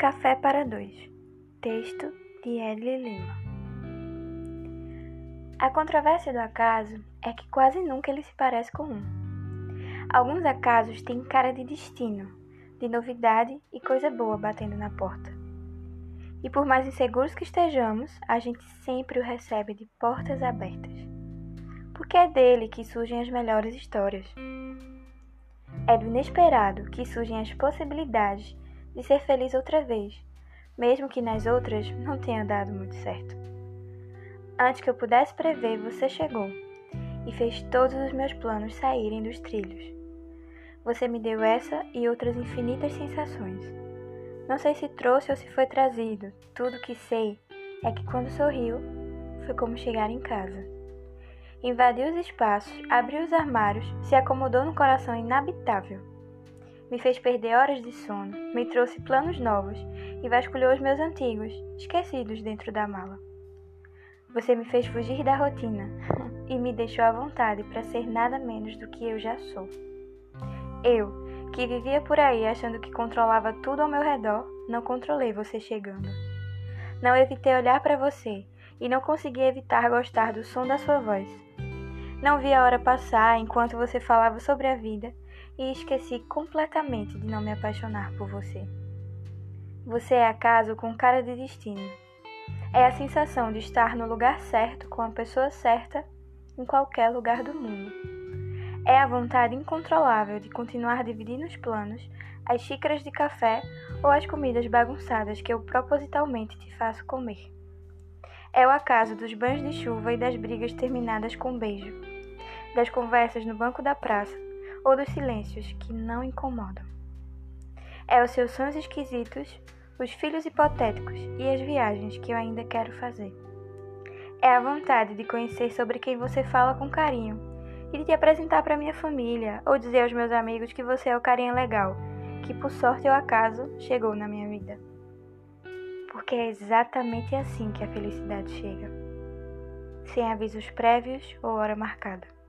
Café para Dois. Texto de Edley Lima. A controvérsia do acaso é que quase nunca ele se parece com um. Alguns acasos têm cara de destino, de novidade e coisa boa batendo na porta. E por mais inseguros que estejamos, a gente sempre o recebe de portas abertas. Porque é dele que surgem as melhores histórias. É do inesperado que surgem as possibilidades de ser feliz outra vez, mesmo que nas outras não tenha dado muito certo. Antes que eu pudesse prever, você chegou e fez todos os meus planos saírem dos trilhos. Você me deu essa e outras infinitas sensações. Não sei se trouxe ou se foi trazido, tudo que sei é que quando sorriu, foi como chegar em casa. Invadiu os espaços, abriu os armários, se acomodou no coração inabitável me fez perder horas de sono, me trouxe planos novos e vasculhou os meus antigos, esquecidos dentro da mala. Você me fez fugir da rotina e me deixou à vontade para ser nada menos do que eu já sou. Eu, que vivia por aí achando que controlava tudo ao meu redor, não controlei você chegando. Não evitei olhar para você e não consegui evitar gostar do som da sua voz. Não vi a hora passar enquanto você falava sobre a vida e esqueci completamente de não me apaixonar por você. Você é acaso com cara de destino. É a sensação de estar no lugar certo com a pessoa certa em qualquer lugar do mundo. É a vontade incontrolável de continuar dividindo os planos, as xícaras de café ou as comidas bagunçadas que eu propositalmente te faço comer. É o acaso dos banhos de chuva e das brigas terminadas com um beijo, das conversas no banco da praça ou dos silêncios que não incomodam. É os seus sonhos esquisitos, os filhos hipotéticos e as viagens que eu ainda quero fazer. É a vontade de conhecer sobre quem você fala com carinho e de te apresentar para minha família ou dizer aos meus amigos que você é o carinha legal, que por sorte ou acaso chegou na minha vida. Porque é exatamente assim que a felicidade chega, sem avisos prévios ou hora marcada.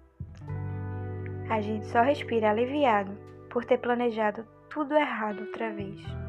A gente só respira aliviado por ter planejado tudo errado outra vez.